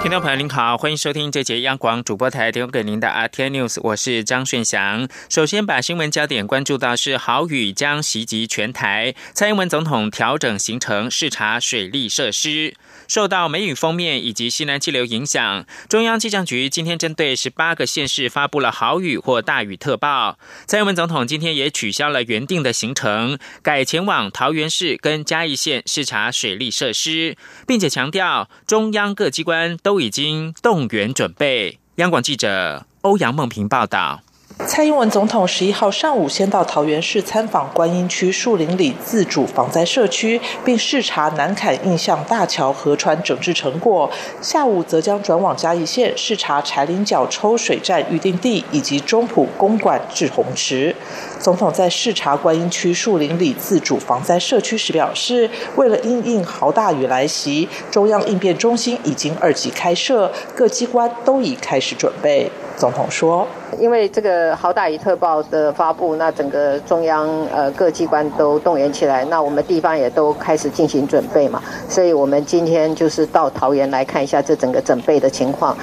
听众朋友您好，欢迎收听这节央广主播台提供给您的阿天 News，我是张顺祥。首先把新闻焦点关注到是豪雨将袭击全台，蔡英文总统调整行程视察水利设施。受到梅雨封面以及西南气流影响，中央气象局今天针对十八个县市发布了豪雨或大雨特报。蔡英文总统今天也取消了原定的行程，改前往桃园市跟嘉义县视察水利设施，并且强调中央各机关都都已经动员准备。央广记者欧阳梦平报道。蔡英文总统十一号上午先到桃园市参访观音区树林里自主防灾社区，并视察南坎印象大桥河川整治成果。下午则将转往嘉义县视察柴林角抽水站预定地以及中埔公馆志洪池。总统在视察观音区树林里自主防灾社区时表示，为了应应豪大雨来袭，中央应变中心已经二级开设，各机关都已开始准备。总统说：“因为这个好大雨特报的发布，那整个中央呃各机关都动员起来，那我们地方也都开始进行准备嘛，所以我们今天就是到桃园来看一下这整个准备的情况。”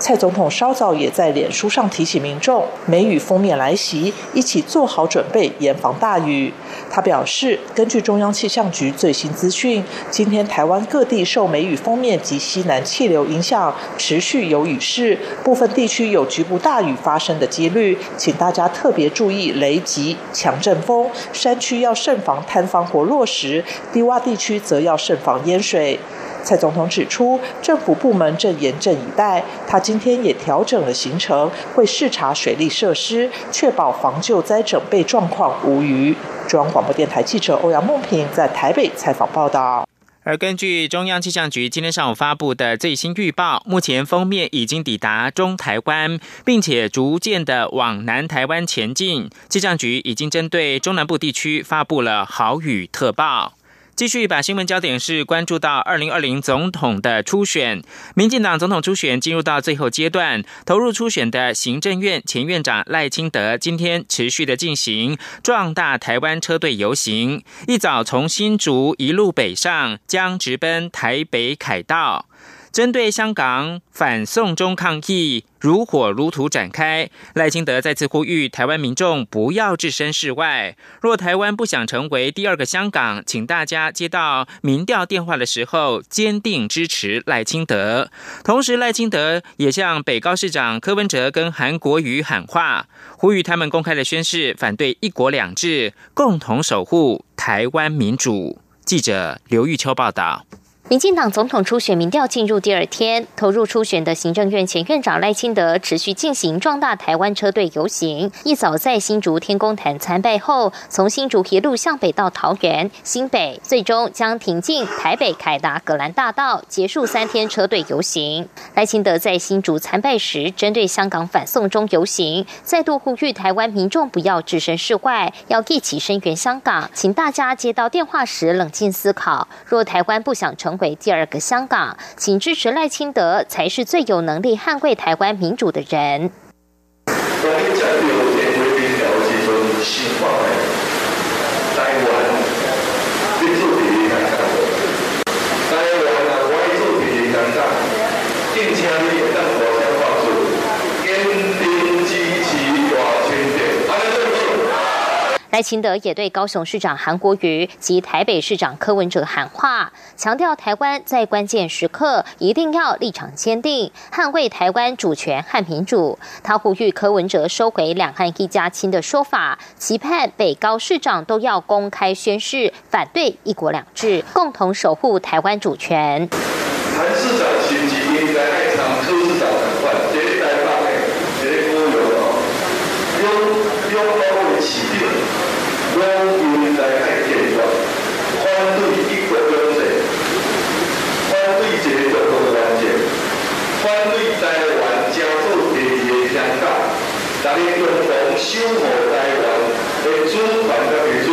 蔡总统稍早也在脸书上提醒民众，梅雨封面来袭，一起做好准备，严防大雨。他表示，根据中央气象局最新资讯，今天台湾各地受梅雨封面及西南气流影响，持续有雨势，部分地区有局部大雨发生的几率，请大家特别注意雷击、强阵风，山区要慎防坍方或落石，低洼地区则要慎防淹水。蔡总统指出，政府部门正严阵以待。他今天也调整了行程，会视察水利设施，确保防救灾准备状况无虞。中央广播电台记者欧阳梦平在台北采访报道。而根据中央气象局今天上午发布的最新预报，目前封面已经抵达中台湾，并且逐渐的往南台湾前进。气象局已经针对中南部地区发布了豪雨特报。继续把新闻焦点是关注到二零二零总统的初选，民进党总统初选进入到最后阶段，投入初选的行政院前院长赖清德今天持续的进行壮大台湾车队游行，一早从新竹一路北上，将直奔台北凯道。针对香港反送中抗议如火如荼展开，赖清德再次呼吁台湾民众不要置身事外。若台湾不想成为第二个香港，请大家接到民调电话的时候，坚定支持赖清德。同时，赖清德也向北高市长柯文哲跟韩国瑜喊话，呼吁他们公开的宣誓反对一国两制，共同守护台湾民主。记者刘玉秋报道。民进党总统初选民调进入第二天，投入初选的行政院前院长赖清德持续进行壮大台湾车队游行。一早在新竹天宫坛参拜后，从新竹一路向北到桃园、新北，最终将停进台北凯达格兰大道，结束三天车队游行。赖清德在新竹参拜时，针对香港反送中游行，再度呼吁台湾民众不要置身事外，要一起声援香港，请大家接到电话时冷静思考。若台湾不想成为第二个香港，请支持赖清德，才是最有能力捍卫台湾民主的人。赖清德也对高雄市长韩国瑜及台北市长柯文哲喊话，强调台湾在关键时刻一定要立场坚定，捍卫台湾主权和民主。他呼吁柯文哲收回“两岸一家亲”的说法，期盼北高市长都要公开宣誓反对“一国两制”，共同守护台湾主权心急应该爱上柯市长的话，绝对发配，绝对不有哦，用用包围起定。我应该来建设反对一国两制，反对这个中国完结，反对台湾加入第二个香港，大家共同守护台湾的主权和民主，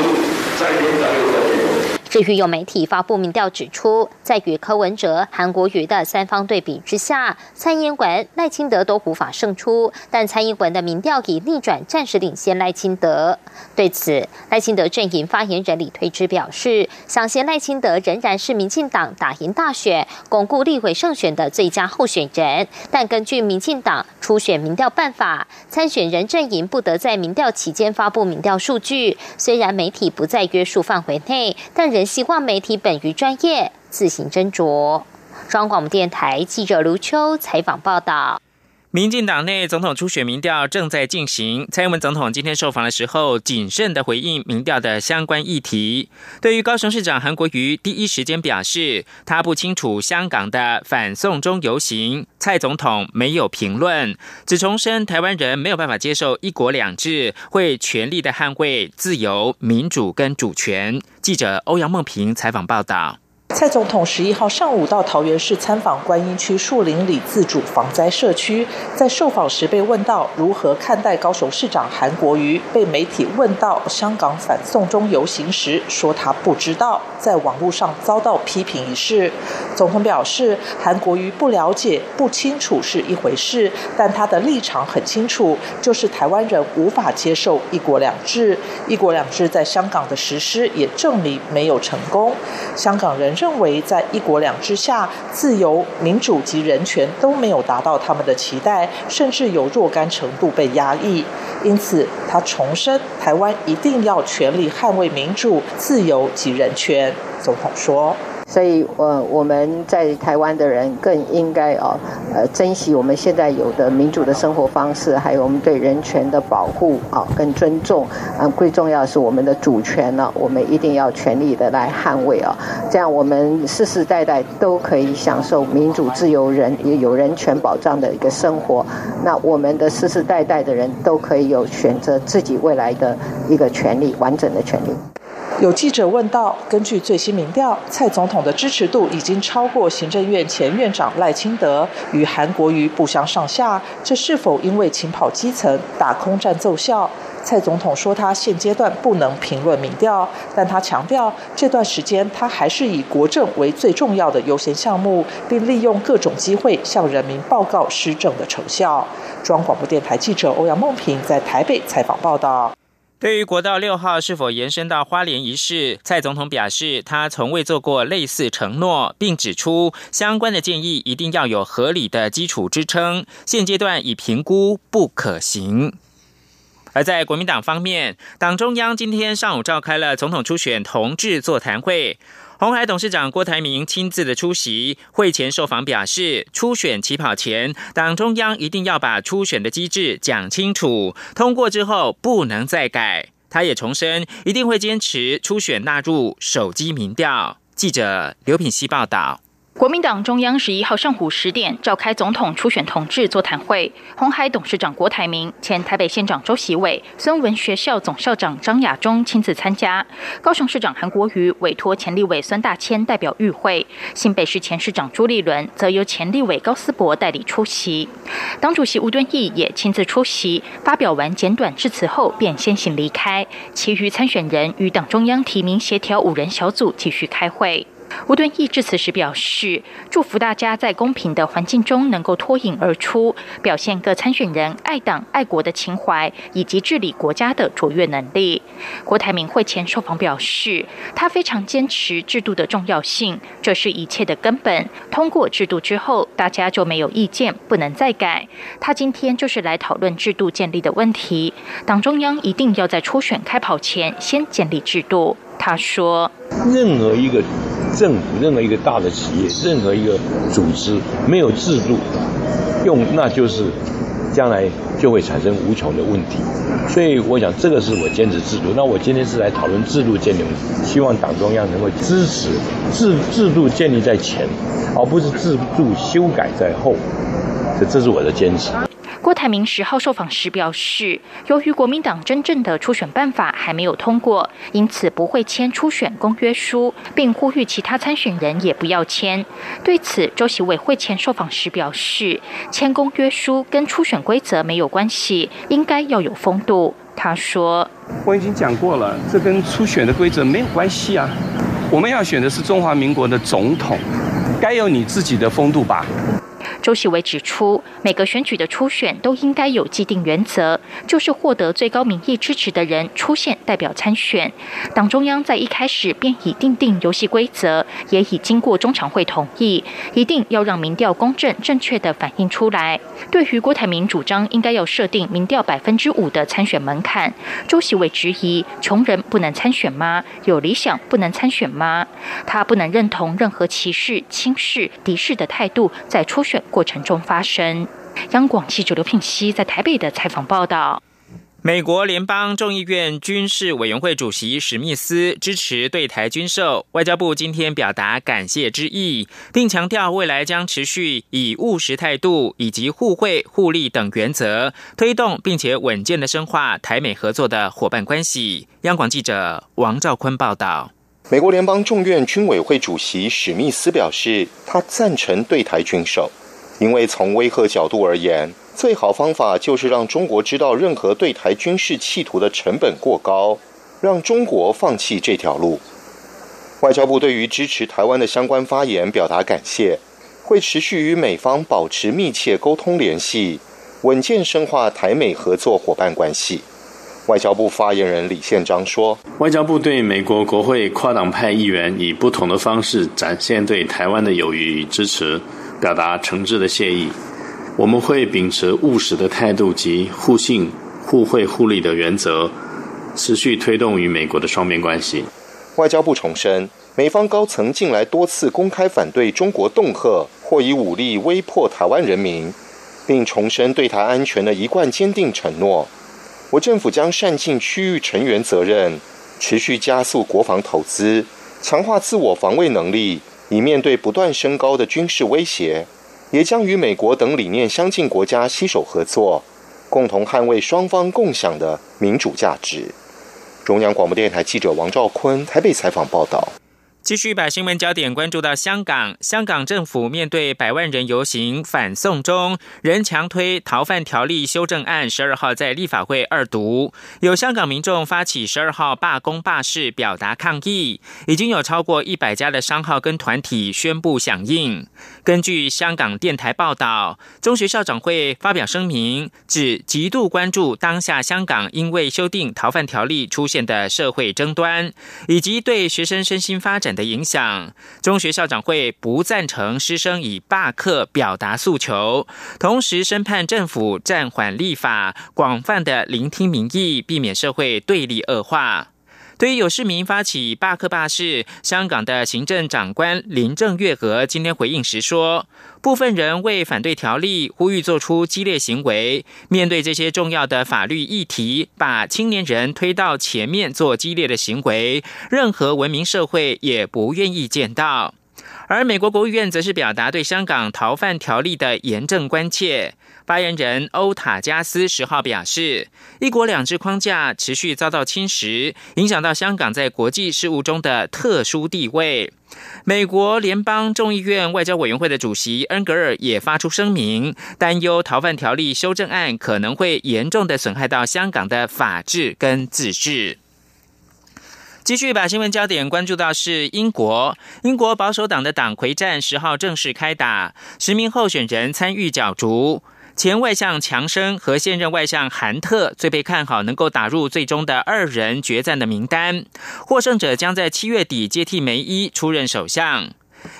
在永在六个地方。至于有媒体发布民调指出，在与柯文哲、韩国瑜的三方对比之下，蔡英文、赖清德都无法胜出。但蔡英文的民调已逆转，暂时领先赖清德。对此，赖清德阵营发言人李推之表示，想先赖清德仍然是民进党打赢大选、巩固立委胜选的最佳候选人。但根据民进党初选民调办法，参选人阵营不得在民调期间发布民调数据。虽然媒体不在约束范围内，但仍希望媒体本于专业，自行斟酌。中央广播电台记者卢秋采访报道。民进党内总统初选民调正在进行。蔡英文总统今天受访的时候，谨慎的回应民调的相关议题。对于高雄市长韩国瑜，第一时间表示他不清楚香港的反送中游行，蔡总统没有评论，只重申台湾人没有办法接受一国两制，会全力的捍卫自由、民主跟主权。记者欧阳梦平采访报道。蔡总统十一号上午到桃园市参访观音区树林里自主防灾社区，在受访时被问到如何看待高雄市长韩国瑜被媒体问到香港反送中游行时，说他不知道，在网络上遭到批评一事。总统表示，韩国瑜不了解、不清楚是一回事，但他的立场很清楚，就是台湾人无法接受一国两制，一国两制在香港的实施也证明没有成功，香港人。认为在一国两制下，自由、民主及人权都没有达到他们的期待，甚至有若干程度被压抑。因此，他重申，台湾一定要全力捍卫民主、自由及人权。总统说。所以，呃，我们在台湾的人更应该哦，呃，珍惜我们现在有的民主的生活方式，还有我们对人权的保护啊，跟尊重。嗯，最重要是我们的主权呢，我们一定要全力的来捍卫啊，这样我们世世代代都可以享受民主、自由、人也有人权保障的一个生活。那我们的世世代代的人都可以有选择自己未来的一个权利，完整的权利。有记者问到：根据最新民调，蔡总统的支持度已经超过行政院前院长赖清德，与韩国瑜不相上下，这是否因为勤跑基层、打空战奏效？蔡总统说，他现阶段不能评论民调，但他强调，这段时间他还是以国政为最重要的优先项目，并利用各种机会向人民报告施政的成效。中央广播电台记者欧阳梦平在台北采访报道。对于国道六号是否延伸到花莲一事，蔡总统表示，他从未做过类似承诺，并指出相关的建议一定要有合理的基础支撑，现阶段已评估不可行。而在国民党方面，党中央今天上午召开了总统初选同志座谈会。红海董事长郭台铭亲自的出席会前受访表示，初选起跑前，党中央一定要把初选的机制讲清楚，通过之后不能再改。他也重申，一定会坚持初选纳入手机民调。记者刘品希报道。国民党中央十一号上午十点召开总统初选同志座谈会，红海董事长郭台铭、前台北县长周习伟、孙文学校总校长张亚中亲自参加。高雄市长韩国瑜委托前立委孙大千代表与会，新北市前市长朱立伦则由前立委高思博代理出席。党主席吴敦义也亲自出席，发表完简短致辞后便先行离开。其余参选人与党中央提名协调五人小组继续开会。吴敦义致辞时表示，祝福大家在公平的环境中能够脱颖而出，表现各参选人爱党爱国的情怀以及治理国家的卓越能力。郭台铭会前受访表示，他非常坚持制度的重要性，这是一切的根本。通过制度之后，大家就没有意见，不能再改。他今天就是来讨论制度建立的问题。党中央一定要在初选开跑前先建立制度。他说：“任何一个。”政府任何一个大的企业，任何一个组织没有制度，用那就是将来就会产生无穷的问题。所以我想，这个是我坚持制度。那我今天是来讨论制度建立，希望党中央能够支持制制度建立在前，而不是制度修改在后。这这是我的坚持。郭台铭十号受访时表示，由于国民党真正的初选办法还没有通过，因此不会签初选公约书，并呼吁其他参选人也不要签。对此，周习委会前受访时表示，签公约书跟初选规则没有关系，应该要有风度。他说：“我已经讲过了，这跟初选的规则没有关系啊。我们要选的是中华民国的总统，该有你自己的风度吧。周锡伟指出，每个选举的初选都应该有既定原则，就是获得最高民意支持的人出现代表参选。党中央在一开始便已定定游戏规则，也已经过中常会同意，一定要让民调公正正确的反映出来。对于郭台铭主张应该要设定民调百分之五的参选门槛，周锡伟质疑：穷人不能参选吗？有理想不能参选吗？他不能认同任何歧视、轻视、敌视的态度在初选。过程中发生。央广记者刘聘熙在台北的采访报道：美国联邦众议院军事委员会主席史密斯支持对台军售，外交部今天表达感谢之意，并强调未来将持续以务实态度以及互惠互利等原则，推动并且稳健的深化台美合作的伙伴关系。央广记者王兆坤报道。美国联邦众院军委会主席史密斯表示，他赞成对台军售。因为从威吓角度而言，最好方法就是让中国知道任何对台军事企图的成本过高，让中国放弃这条路。外交部对于支持台湾的相关发言表达感谢，会持续与美方保持密切沟通联系，稳健深化台美合作伙伴关系。外交部发言人李宪章说：“外交部对美国国会跨党派议员以不同的方式展现对台湾的友谊与支持。”表达诚挚的谢意，我们会秉持务实的态度及互信、互惠互利的原则，持续推动与美国的双边关系。外交部重申，美方高层近来多次公开反对中国恫吓或以武力威迫台湾人民，并重申对台安全的一贯坚定承诺。我政府将善尽区域成员责任，持续加速国防投资，强化自我防卫能力。以面对不断升高的军事威胁，也将与美国等理念相近国家携手合作，共同捍卫双方共享的民主价值。中央广播电台记者王兆坤台北采访报道。继续把新闻焦点关注到香港，香港政府面对百万人游行反送中，仍强推逃犯条例修正案。十二号在立法会二读，有香港民众发起十二号罢工罢市，表达抗议。已经有超过一百家的商号跟团体宣布响应。根据香港电台报道，中学校长会发表声明，指极度关注当下香港因为修订逃犯条例出现的社会争端，以及对学生身心发展。的影响，中学校长会不赞成师生以罢课表达诉求，同时申判政府暂缓立法，广泛的聆听民意，避免社会对立恶化。对于有市民发起罢课罢市，香港的行政长官林郑月娥今天回应时说，部分人为反对条例，呼吁做出激烈行为。面对这些重要的法律议题，把青年人推到前面做激烈的行为，任何文明社会也不愿意见到。而美国国务院则是表达对香港逃犯条例的严正关切。发言人欧塔加斯十号表示，一国两制框架持续遭到侵蚀，影响到香港在国际事务中的特殊地位。美国联邦众议院外交委员会的主席恩格尔也发出声明，担忧逃犯条例修正案可能会严重的损害到香港的法治跟自治。继续把新闻焦点关注到是英国，英国保守党的党魁战十号正式开打，十名候选人参与角逐。前外相强生和现任外相韩特最被看好能够打入最终的二人决战的名单，获胜者将在七月底接替梅伊出任首相。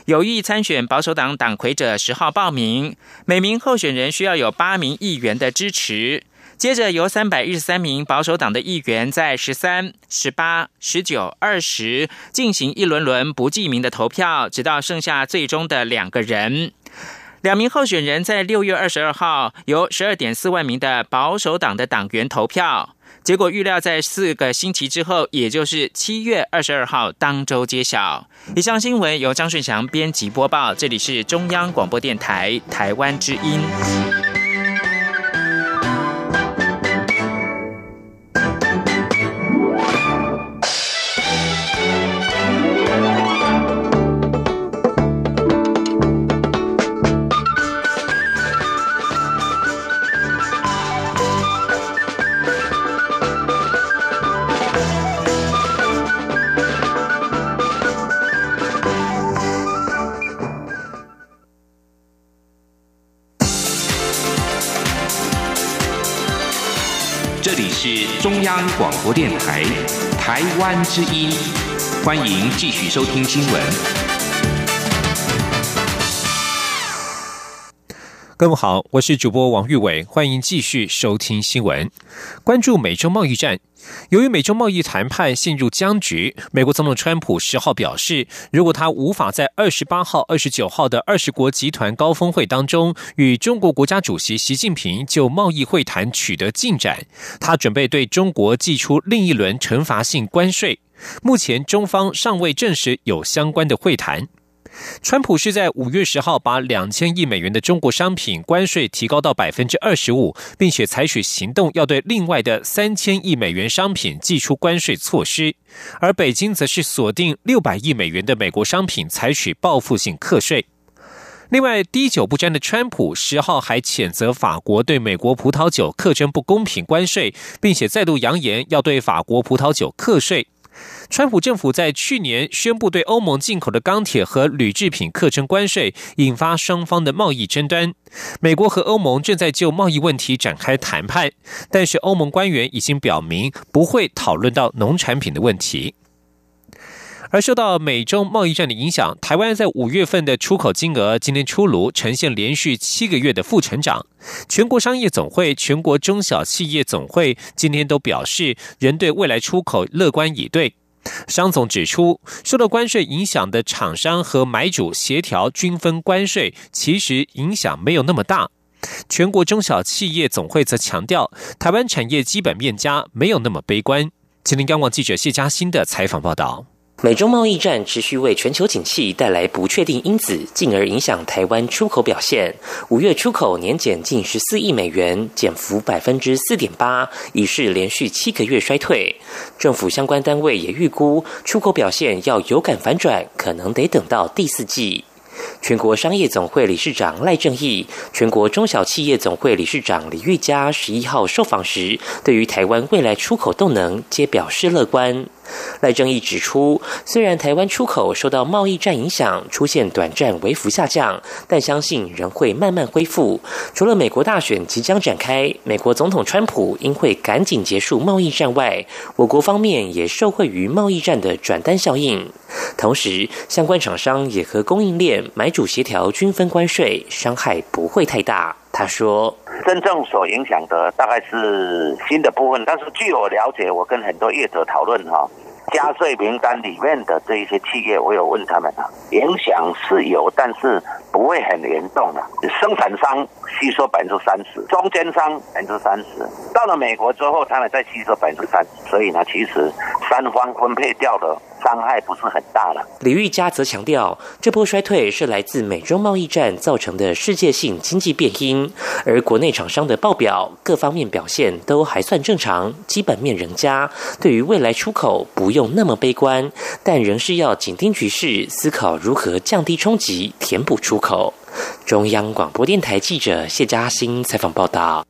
有意参选保守党党魁者十号报名，每名候选人需要有八名议员的支持。接着由三百一十三名保守党的议员在十三、十八、十九、二十进行一轮轮不记名的投票，直到剩下最终的两个人。两名候选人在六月二十二号由十二点四万名的保守党的党员投票，结果预料在四个星期之后，也就是七月二十二号当周揭晓。以上新闻由张顺祥编辑播报，这里是中央广播电台台湾之音。是中央广播电台台湾之音，欢迎继续收听新闻。各位好，我是主播王玉伟，欢迎继续收听新闻。关注美洲贸易战，由于美中贸易谈判陷入僵局，美国总统川普十号表示，如果他无法在二十八号、二十九号的二十国集团高峰会当中与中国国家主席习近平就贸易会谈取得进展，他准备对中国寄出另一轮惩罚性关税。目前中方尚未证实有相关的会谈。川普是在五月十号把两千亿美元的中国商品关税提高到百分之二十五，并且采取行动要对另外的三千亿美元商品寄出关税措施，而北京则是锁定六百亿美元的美国商品采取报复性课税。另外，滴酒不沾的川普十号还谴责法国对美国葡萄酒课征不公平关税，并且再度扬言要对法国葡萄酒课税。川普政府在去年宣布对欧盟进口的钢铁和铝制品课征关税，引发双方的贸易争端。美国和欧盟正在就贸易问题展开谈判，但是欧盟官员已经表明不会讨论到农产品的问题。而受到美中贸易战的影响，台湾在五月份的出口金额今天出炉，呈现连续七个月的负成长。全国商业总会、全国中小企业总会今天都表示，仍对未来出口乐观以对。商总指出，受到关税影响的厂商和买主协调均分关税，其实影响没有那么大。全国中小企业总会则强调，台湾产业基本面佳，没有那么悲观。吉林，央广记者谢嘉欣的采访报道。美中贸易战持续为全球景气带来不确定因子，进而影响台湾出口表现。五月出口年减近十四亿美元，减幅百分之四点八，已是连续七个月衰退。政府相关单位也预估，出口表现要有感反转，可能得等到第四季。全国商业总会理事长赖正义、全国中小企业总会理事长李玉佳十一号受访时，对于台湾未来出口动能皆表示乐观。赖正义指出，虽然台湾出口受到贸易战影响，出现短暂微幅下降，但相信仍会慢慢恢复。除了美国大选即将展开，美国总统川普应会赶紧结束贸易战外，我国方面也受惠于贸易战的转单效应。同时，相关厂商也和供应链买主协调均分关税，伤害不会太大。他说：“真正所影响的大概是新的部分，但是据我了解，我跟很多业者讨论哈，加税名单里面的这一些企业，我有问他们啊，影响是有，但是不会很严重的。生产商吸收百分之三十，中间商百分之三十，到了美国之后，他们再吸收百分之三，所以呢，其实三方分配掉的。”伤害不是很大了。李玉佳则强调，这波衰退是来自美中贸易战造成的世界性经济变因，而国内厂商的报表各方面表现都还算正常，基本面仍佳。对于未来出口不用那么悲观，但仍是要紧盯局势，思考如何降低冲击，填补出口。中央广播电台记者谢嘉欣采访报道。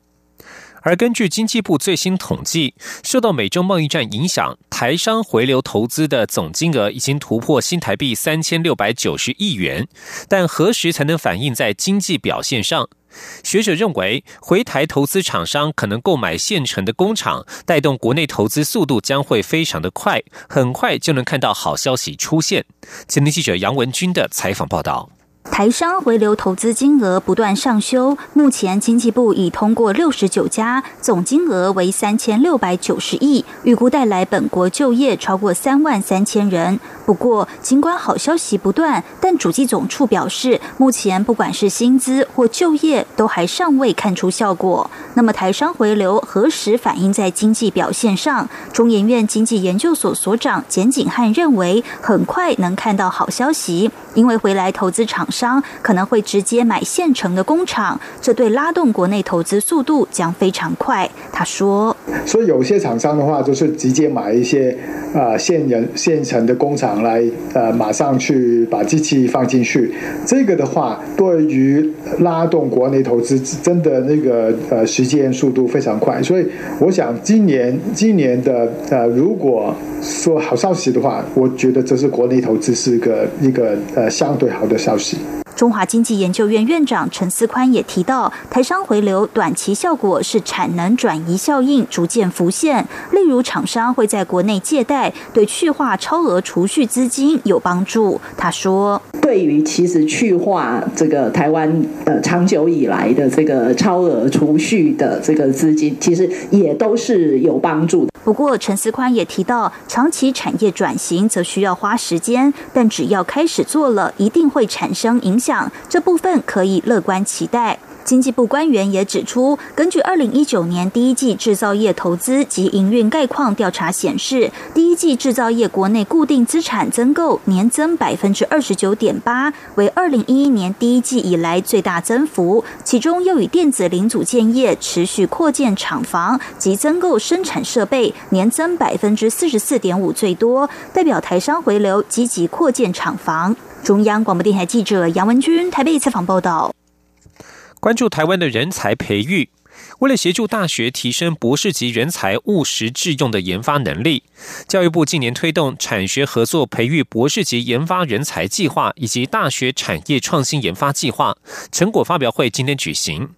而根据经济部最新统计，受到美中贸易战影响，台商回流投资的总金额已经突破新台币三千六百九十亿元。但何时才能反映在经济表现上？学者认为，回台投资厂商可能购买现成的工厂，带动国内投资速度将会非常的快，很快就能看到好消息出现。前天记者杨文军的采访报道。台商回流投资金额不断上修，目前经济部已通过六十九家，总金额为三千六百九十亿，预估带来本国就业超过三万三千人。不过，尽管好消息不断，但主计总处表示，目前不管是薪资或就业，都还尚未看出效果。那么，台商回流何时反映在经济表现上？中研院经济研究所所长简景汉认为，很快能看到好消息，因为回来投资厂商。可能会直接买现成的工厂，这对拉动国内投资速度将非常快。他说：“所以有些厂商的话，就是直接买一些啊现人现成的工厂来呃马上去把机器放进去。这个的话，对于拉动国内投资，真的那个呃时间速度非常快。所以我想，今年今年的呃，如果说好消息的话，我觉得这是国内投资是一个一个呃相对好的消息。”中华经济研究院院长陈思宽也提到，台商回流短期效果是产能转移效应逐渐浮现，例如厂商会在国内借贷，对去化超额储蓄资金有帮助。他说：“对于其实去化这个台湾呃长久以来的这个超额储蓄的这个资金，其实也都是有帮助的。”不过，陈思宽也提到，长期产业转型则需要花时间，但只要开始做了，一定会产生影响。这部分可以乐观期待。经济部官员也指出，根据二零一九年第一季制造业投资及营运概况调查显示，第一季制造业国内固定资产增购年增百分之二十九点八，为二零一一年第一季以来最大增幅。其中又以电子零组件业持续扩建厂房及增购生产设备，年增百分之四十四点五最多，代表台商回流积极扩建厂房。中央广播电台记者杨文军台北采访报道。关注台湾的人才培育，为了协助大学提升博士级人才务实致用的研发能力，教育部近年推动产学合作培育博士级研发人才计划以及大学产业创新研发计划成果发表会今天举行。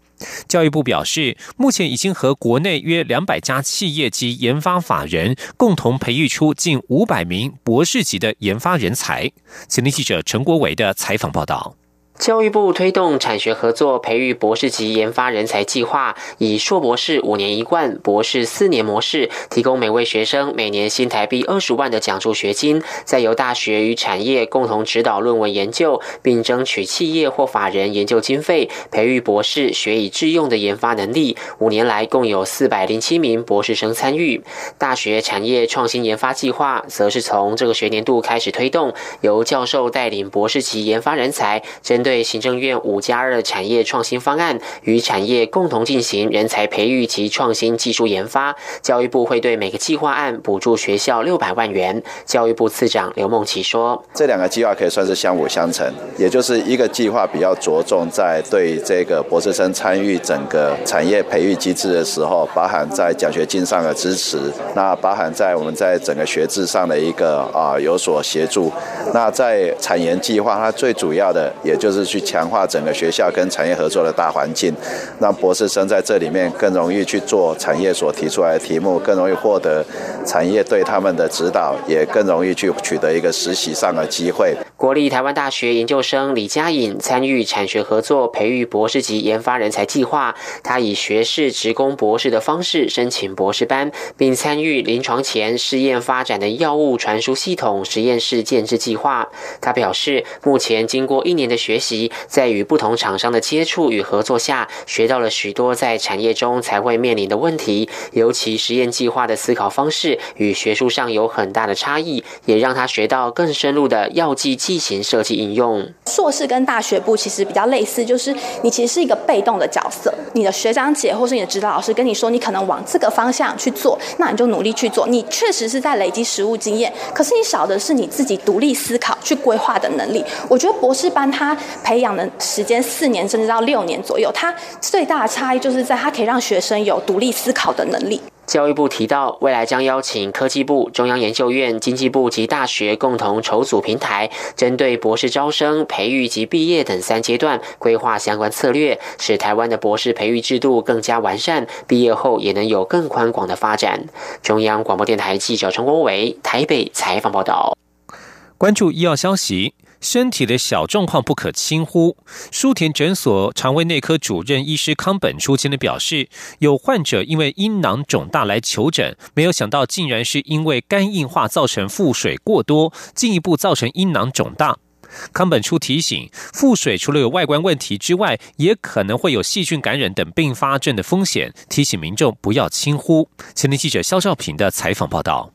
教育部表示，目前已经和国内约两百家企业及研发法人共同培育出近五百名博士级的研发人才。前天记者陈国伟的采访报道。教育部推动产学合作培育博士级研发人才计划，以硕博士五年一贯、博士四年模式，提供每位学生每年新台币二十万的奖助学金，再由大学与产业共同指导论文研究，并争取企业或法人研究经费，培育博士学以致用的研发能力。五年来，共有四百零七名博士生参与。大学产业创新研发计划，则是从这个学年度开始推动，由教授带领博士级研发人才，针对。对行政院五加二产业创新方案，与产业共同进行人才培育及创新技术研发。教育部会对每个计划案补助学校六百万元。教育部次长刘梦琪说：“这两个计划可以算是相辅相成，也就是一个计划比较着重在对这个博士生参与整个产业培育机制的时候，包含在奖学金上的支持，那包含在我们在整个学制上的一个啊有所协助。那在产研计划，它最主要的也就是。”去强化整个学校跟产业合作的大环境，让博士生在这里面更容易去做产业所提出来的题目，更容易获得产业对他们的指导，也更容易去取得一个实习上的机会。国立台湾大学研究生李佳颖参与产学合作培育博士级研发人才计划，他以学士职工博士的方式申请博士班，并参与临床前试验发展的药物传输系统实验室建制计划。他表示，目前经过一年的学习。在与不同厂商的接触与合作下，学到了许多在产业中才会面临的问题。尤其实验计划的思考方式与学术上有很大的差异，也让他学到更深入的药剂剂型设计应用。硕士跟大学部其实比较类似，就是你其实是一个被动的角色，你的学长姐或是你的指导老师跟你说，你可能往这个方向去做，那你就努力去做。你确实是在累积实务经验，可是你少的是你自己独立思考、去规划的能力。我觉得博士班他。培养的时间四年甚至到六年左右，它最大的差异就是在它可以让学生有独立思考的能力。教育部提到，未来将邀请科技部、中央研究院、经济部及大学共同筹组平台，针对博士招生、培育及毕业等三阶段规划相关策略，使台湾的博士培育制度更加完善，毕业后也能有更宽广的发展。中央广播电台记者陈国伟台北采访报道。关注医药消息。身体的小状况不可轻忽。舒田诊所肠胃内科主任医师康本初今天表示，有患者因为阴囊肿大来求诊，没有想到竟然是因为肝硬化造成腹水过多，进一步造成阴囊肿大。康本初提醒，腹水除了有外观问题之外，也可能会有细菌感染等并发症的风险，提醒民众不要轻忽。前天记者肖兆平的采访报道。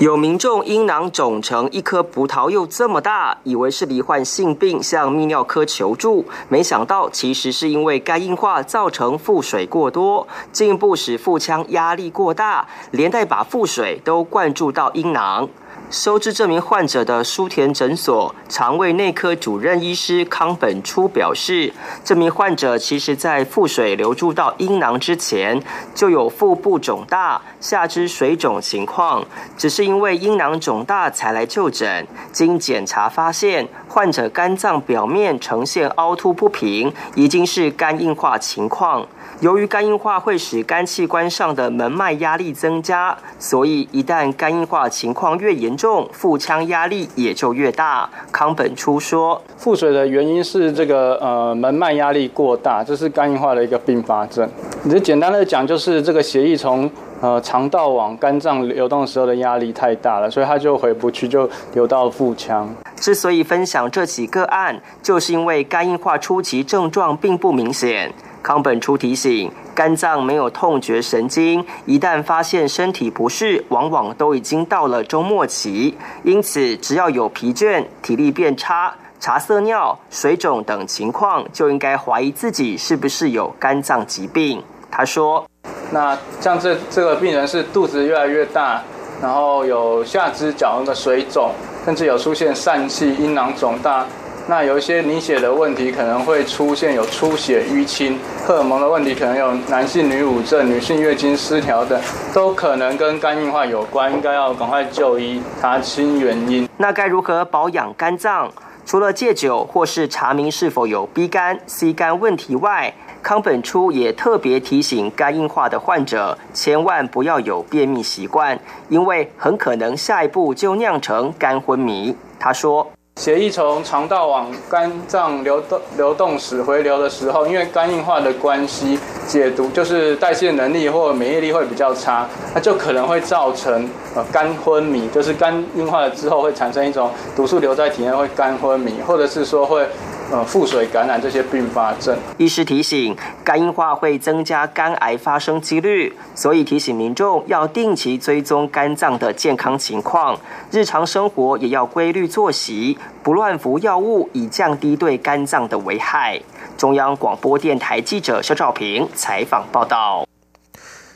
有民众阴囊肿成一颗葡萄柚这么大，以为是罹患性病，向泌尿科求助，没想到其实是因为肝硬化造成腹水过多，进一步使腹腔压力过大，连带把腹水都灌注到阴囊。收治这名患者的舒田诊所肠胃内科主任医师康本初表示，这名患者其实在腹水流注到阴囊之前就有腹部肿大、下肢水肿情况，只是因为阴囊肿大才来就诊。经检查发现，患者肝脏表面呈现凹凸不平，已经是肝硬化情况。由于肝硬化会使肝器官上的门脉压力增加，所以一旦肝硬化情况越严重，腹腔压力也就越大。康本初说，腹水的原因是这个呃门脉压力过大，这是肝硬化的一个并发症。你就简单的讲，就是这个血液从呃肠道往肝脏流动的时候的压力太大了，所以它就回不去，就流到腹腔。之所以分享这起个案，就是因为肝硬化初期症状并不明显。康本初提醒，肝脏没有痛觉神经，一旦发现身体不适，往往都已经到了中末期。因此，只要有疲倦、体力变差、茶色尿、水肿等情况，就应该怀疑自己是不是有肝脏疾病。他说：“那像这这个病人是肚子越来越大，然后有下肢脚那个水肿，甚至有出现疝气、阴囊肿大。”那有一些凝血的问题可能会出现有出血、淤青，荷尔蒙的问题可能有男性女乳症、女性月经失调等，都可能跟肝硬化有关，应该要赶快就医查清原因。那该如何保养肝脏？除了戒酒或是查明是否有 B 肝、C 肝问题外，康本初也特别提醒肝硬化的患者，千万不要有便秘习惯，因为很可能下一步就酿成肝昏迷。他说。血液从肠道往肝脏流动流动时回流的时候，因为肝硬化的关系，解毒就是代谢能力或免疫力会比较差，那就可能会造成呃肝昏迷，就是肝硬化了之后会产生一种毒素留在体内会肝昏迷，或者是说会。呃，腹水感染这些并发症，医师提醒，肝硬化会增加肝癌发生几率，所以提醒民众要定期追踪肝脏的健康情况，日常生活也要规律作息，不乱服药物，以降低对肝脏的危害。中央广播电台记者肖兆平采访报道。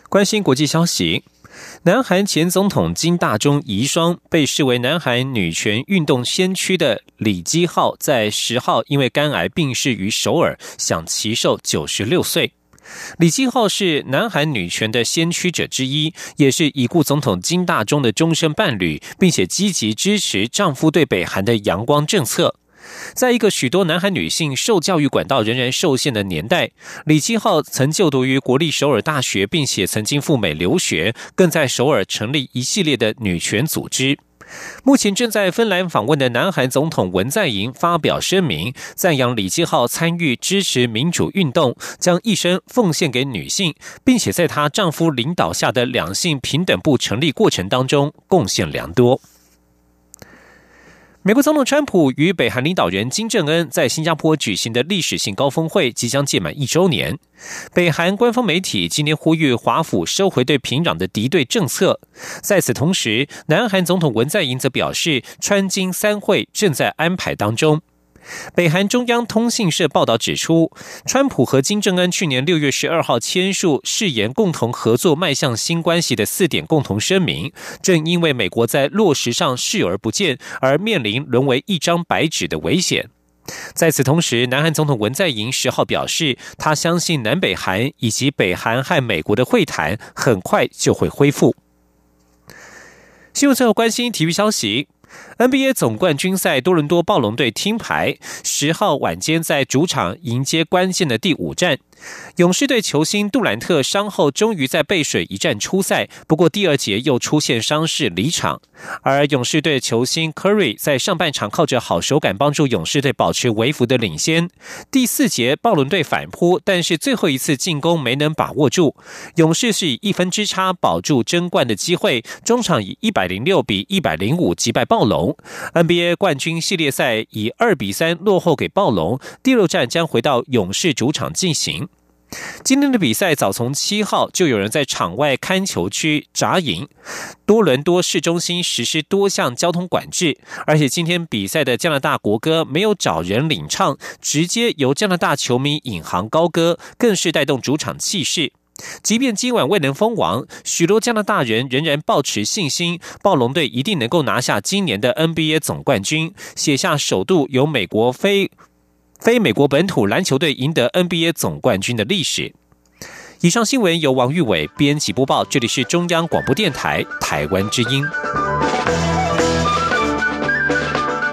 关心国际消息。南韩前总统金大中遗孀，被视为南韩女权运动先驱的李基浩，在十号因为肝癌病逝于首尔，享其寿九十六岁。李基浩是南韩女权的先驱者之一，也是已故总统金大中的终身伴侣，并且积极支持丈夫对北韩的阳光政策。在一个许多南韩女性受教育管道仍然受限的年代，李基浩曾就读于国立首尔大学，并且曾经赴美留学，更在首尔成立一系列的女权组织。目前正在芬兰访问的南韩总统文在寅发表声明，赞扬李基浩参与支持民主运动，将一生奉献给女性，并且在她丈夫领导下的两性平等部成立过程当中贡献良多。美国总统川普与北韩领导人金正恩在新加坡举行的历史性高峰会即将届满一周年。北韩官方媒体今天呼吁华府收回对平壤的敌对政策。在此同时，南韩总统文在寅则表示，川金三会正在安排当中。北韩中央通信社报道指出，川普和金正恩去年六月十二号签署誓言共同合作迈向新关系的四点共同声明，正因为美国在落实上视而不见，而面临沦为一张白纸的危险。在此同时，南韩总统文在寅十号表示，他相信南北韩以及北韩和美国的会谈很快就会恢复。新闻最后关心体育消息。NBA 总冠军赛，多伦多暴龙队听牌，十号晚间在主场迎接关键的第五战。勇士队球星杜兰特伤后终于在背水一战出赛，不过第二节又出现伤势离场。而勇士队球星 Curry 在上半场靠着好手感帮助勇士队保持微幅的领先。第四节暴龙队反扑，但是最后一次进攻没能把握住，勇士是以一分之差保住争冠的机会，中场以一百零六比一百零五击败暴龙。NBA 冠军系列赛以二比三落后给暴龙，第六战将回到勇士主场进行。今天的比赛早从七号就有人在场外看球区扎营，多伦多市中心实施多项交通管制，而且今天比赛的加拿大国歌没有找人领唱，直接由加拿大球迷引吭高歌，更是带动主场气势。即便今晚未能封王，许多加拿大人仍然抱持信心，暴龙队一定能够拿下今年的 NBA 总冠军，写下首度由美国非非美国本土篮球队赢得 NBA 总冠军的历史。以上新闻由王玉伟编辑播报，这里是中央广播电台台湾之音。